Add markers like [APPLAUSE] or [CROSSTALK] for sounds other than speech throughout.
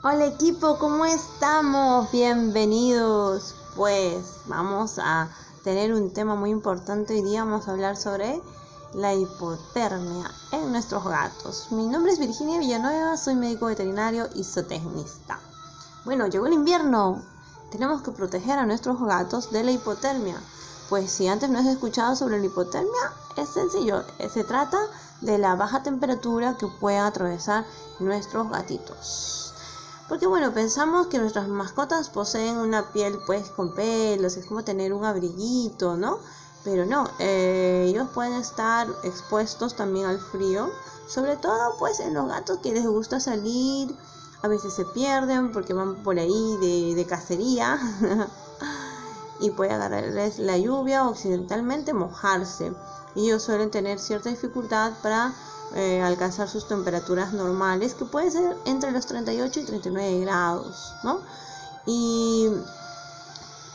Hola equipo, ¿cómo estamos? Bienvenidos. Pues vamos a tener un tema muy importante. Hoy día vamos a hablar sobre la hipotermia en nuestros gatos. Mi nombre es Virginia Villanueva, soy médico veterinario y zootecnista. Bueno, llegó el invierno. Tenemos que proteger a nuestros gatos de la hipotermia. Pues si antes no has escuchado sobre la hipotermia, es sencillo. Se trata de la baja temperatura que pueden atravesar nuestros gatitos. Porque bueno, pensamos que nuestras mascotas poseen una piel pues con pelos, es como tener un abriguito, ¿no? Pero no, eh, ellos pueden estar expuestos también al frío, sobre todo pues en los gatos que les gusta salir, a veces se pierden porque van por ahí de, de cacería [LAUGHS] y puede agarrarles la lluvia o accidentalmente mojarse. Ellos suelen tener cierta dificultad para eh, alcanzar sus temperaturas normales, que pueden ser entre los 38 y 39 grados, ¿no? Y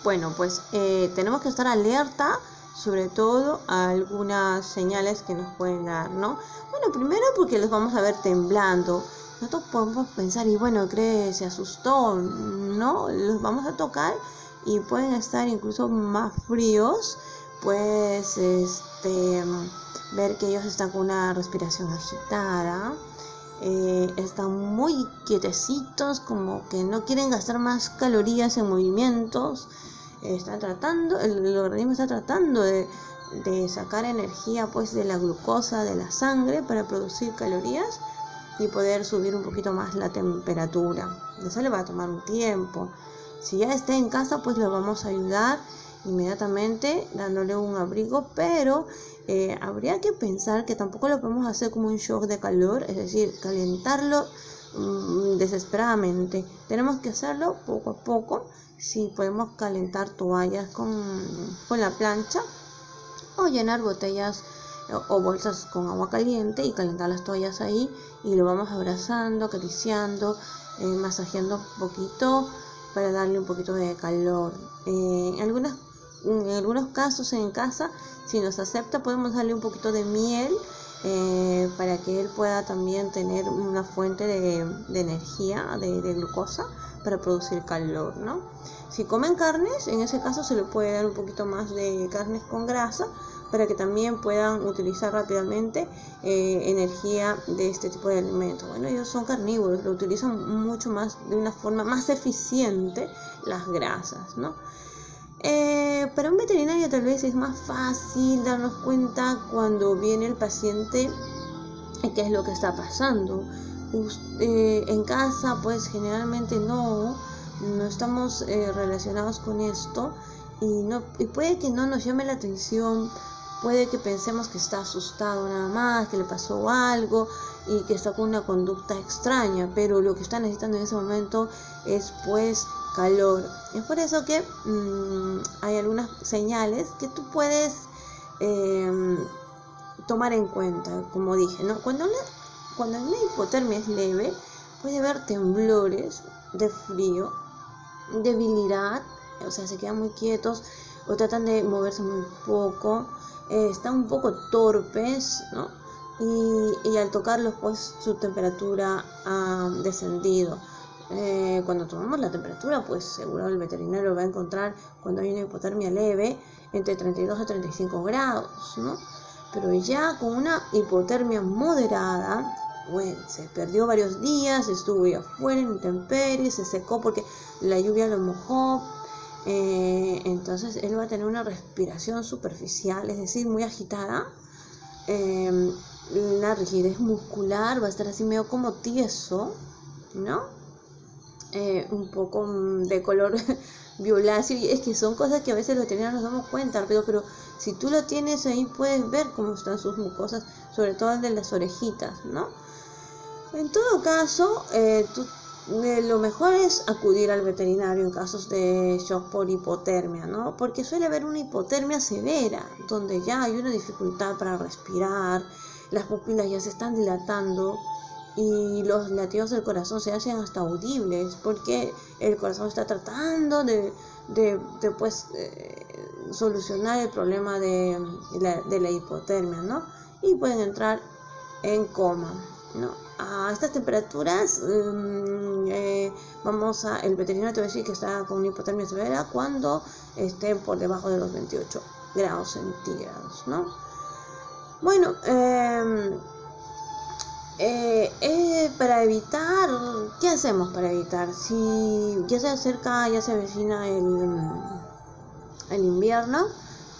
bueno, pues eh, tenemos que estar alerta sobre todo a algunas señales que nos pueden dar, ¿no? Bueno, primero porque los vamos a ver temblando. Nosotros podemos pensar, y bueno, cree, se asustó, ¿no? Los vamos a tocar y pueden estar incluso más fríos, pues este ver que ellos están con una respiración agitada, eh, están muy quietecitos, como que no quieren gastar más calorías en movimientos, están tratando, el, organismo está tratando de, de, sacar energía pues de la glucosa de la sangre para producir calorías y poder subir un poquito más la temperatura. Eso le va a tomar un tiempo. Si ya está en casa, pues le vamos a ayudar inmediatamente dándole un abrigo, pero eh, habría que pensar que tampoco lo podemos hacer como un shock de calor, es decir, calentarlo mm, desesperadamente. Tenemos que hacerlo poco a poco. Si podemos calentar toallas con, con la plancha o llenar botellas o bolsas con agua caliente y calentar las toallas ahí y lo vamos abrazando, acariciando, eh, masajeando un poquito para darle un poquito de calor. Eh, en, en algunos casos en casa, si nos acepta, podemos darle un poquito de miel eh, para que él pueda también tener una fuente de, energía, de, de, glucosa, para producir calor, ¿no? Si comen carnes, en ese caso se le puede dar un poquito más de carnes con grasa para que también puedan utilizar rápidamente eh, energía de este tipo de alimentos. Bueno, ellos son carnívoros, lo utilizan mucho más, de una forma más eficiente las grasas, ¿no? Eh, para un veterinario tal vez es más fácil darnos cuenta cuando viene el paciente qué es lo que está pasando. Eh, en casa pues generalmente no, no estamos relacionados con esto y, no, y puede que no nos llame la atención Puede que pensemos que está asustado nada más, que le pasó algo y que está con una conducta extraña, pero lo que está necesitando en ese momento es pues calor. Es por eso que mmm, hay algunas señales que tú puedes eh, tomar en cuenta, como dije, ¿no? Cuando una, cuando una hipotermia es leve, puede haber temblores de frío, debilidad, o sea, se quedan muy quietos o tratan de moverse muy poco, eh, están un poco torpes, ¿no? Y, y, al tocarlos, pues su temperatura ha descendido. Eh, cuando tomamos la temperatura, pues seguro el veterinario va a encontrar cuando hay una hipotermia leve entre 32 a 35 grados, ¿no? Pero ya con una hipotermia moderada, bueno, se perdió varios días, estuvo afuera en intemperies, se secó porque la lluvia lo mojó, eh, entonces él va a tener una respiración superficial, es decir, muy agitada. Eh, la rigidez muscular va a estar así medio como tieso, ¿no? Eh, un poco de color [LAUGHS] violáceo. Y es que son cosas que a veces los veterinarios nos damos cuenta, pero, pero si tú lo tienes ahí puedes ver cómo están sus mucosas, sobre todo el de las orejitas, ¿no? En todo caso, tú lo mejor es acudir al veterinario en casos de shock por hipotermia, ¿no? Porque suele haber una hipotermia severa, donde ya hay una dificultad para respirar, las pupilas ya se están dilatando y los latidos del corazón se hacen hasta audibles, porque el corazón está tratando de, de, pues, eh, solucionar el problema de la, de la hipotermia, ¿no? Y pueden entrar en coma, ¿no? a estas temperaturas mm, eh, vamos a, el veterinario te va a decir que está con una hipotermia severa cuando esté por debajo de los 28 grados centígrados, ¿no? Bueno, em, eh, eh, para evitar, ¿qué hacemos para evitar? Si ya se acerca, ya se avecina el, el invierno,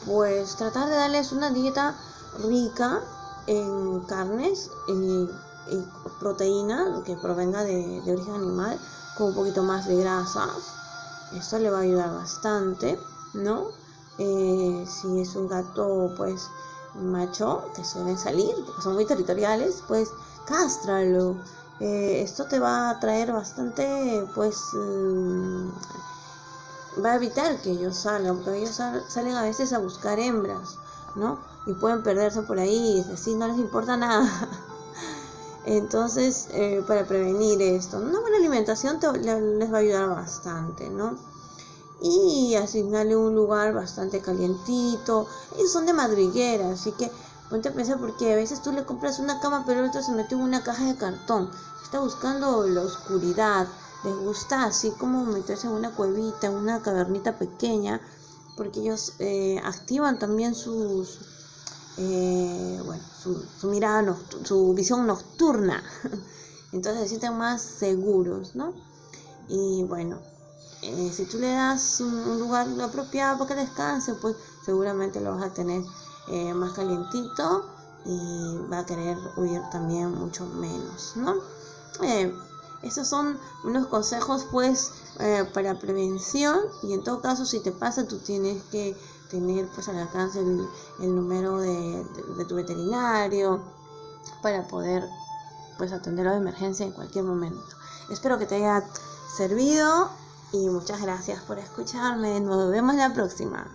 pues tratar de darles una dieta rica en carnes y, proteína que provenga de, origen animal con un poquito más de grasas. Esto le va a ayudar bastante, ¿no? Eh, si es un gato, pues macho, que suelen salir, porque son muy territoriales, pues cástralo. Eh, esto te va a traer bastante, pues, mm, va a evitar que ellos salgan, porque ellos salen a veces a buscar hembras, ¿no? Y pueden perderse por ahí, es decir, no les importa nada. [LAUGHS] Entonces, eh, para prevenir esto, una buena alimentación les va a ayudar bastante, ¿no? Y asignarle un lugar bastante calientito. Ellos son de madriguera, así que ponte a pensar porque a veces tú le compras una cama, pero el otro se metió en una caja de cartón. Está buscando la oscuridad, les gusta así como meterse en una cuevita, en una cavernita pequeña, porque ellos eh, activan también sus, eh, bueno, su, mirada, su visión nocturna. [LAUGHS] Entonces se sienten más seguros, ¿no? Y bueno, eh, si tú le das un, lugar apropiado para que descanse, pues seguramente lo vas a tener más calientito y va a querer huir también mucho menos, ¿no? Estos son unos consejos pues eh, para prevención y en todo caso si te pasa tú tienes que tener pues al alcance el, número de, tu veterinario para poder pues atenderlo de emergencia en cualquier momento. Espero que te haya servido y muchas gracias por escucharme. Nos vemos la próxima.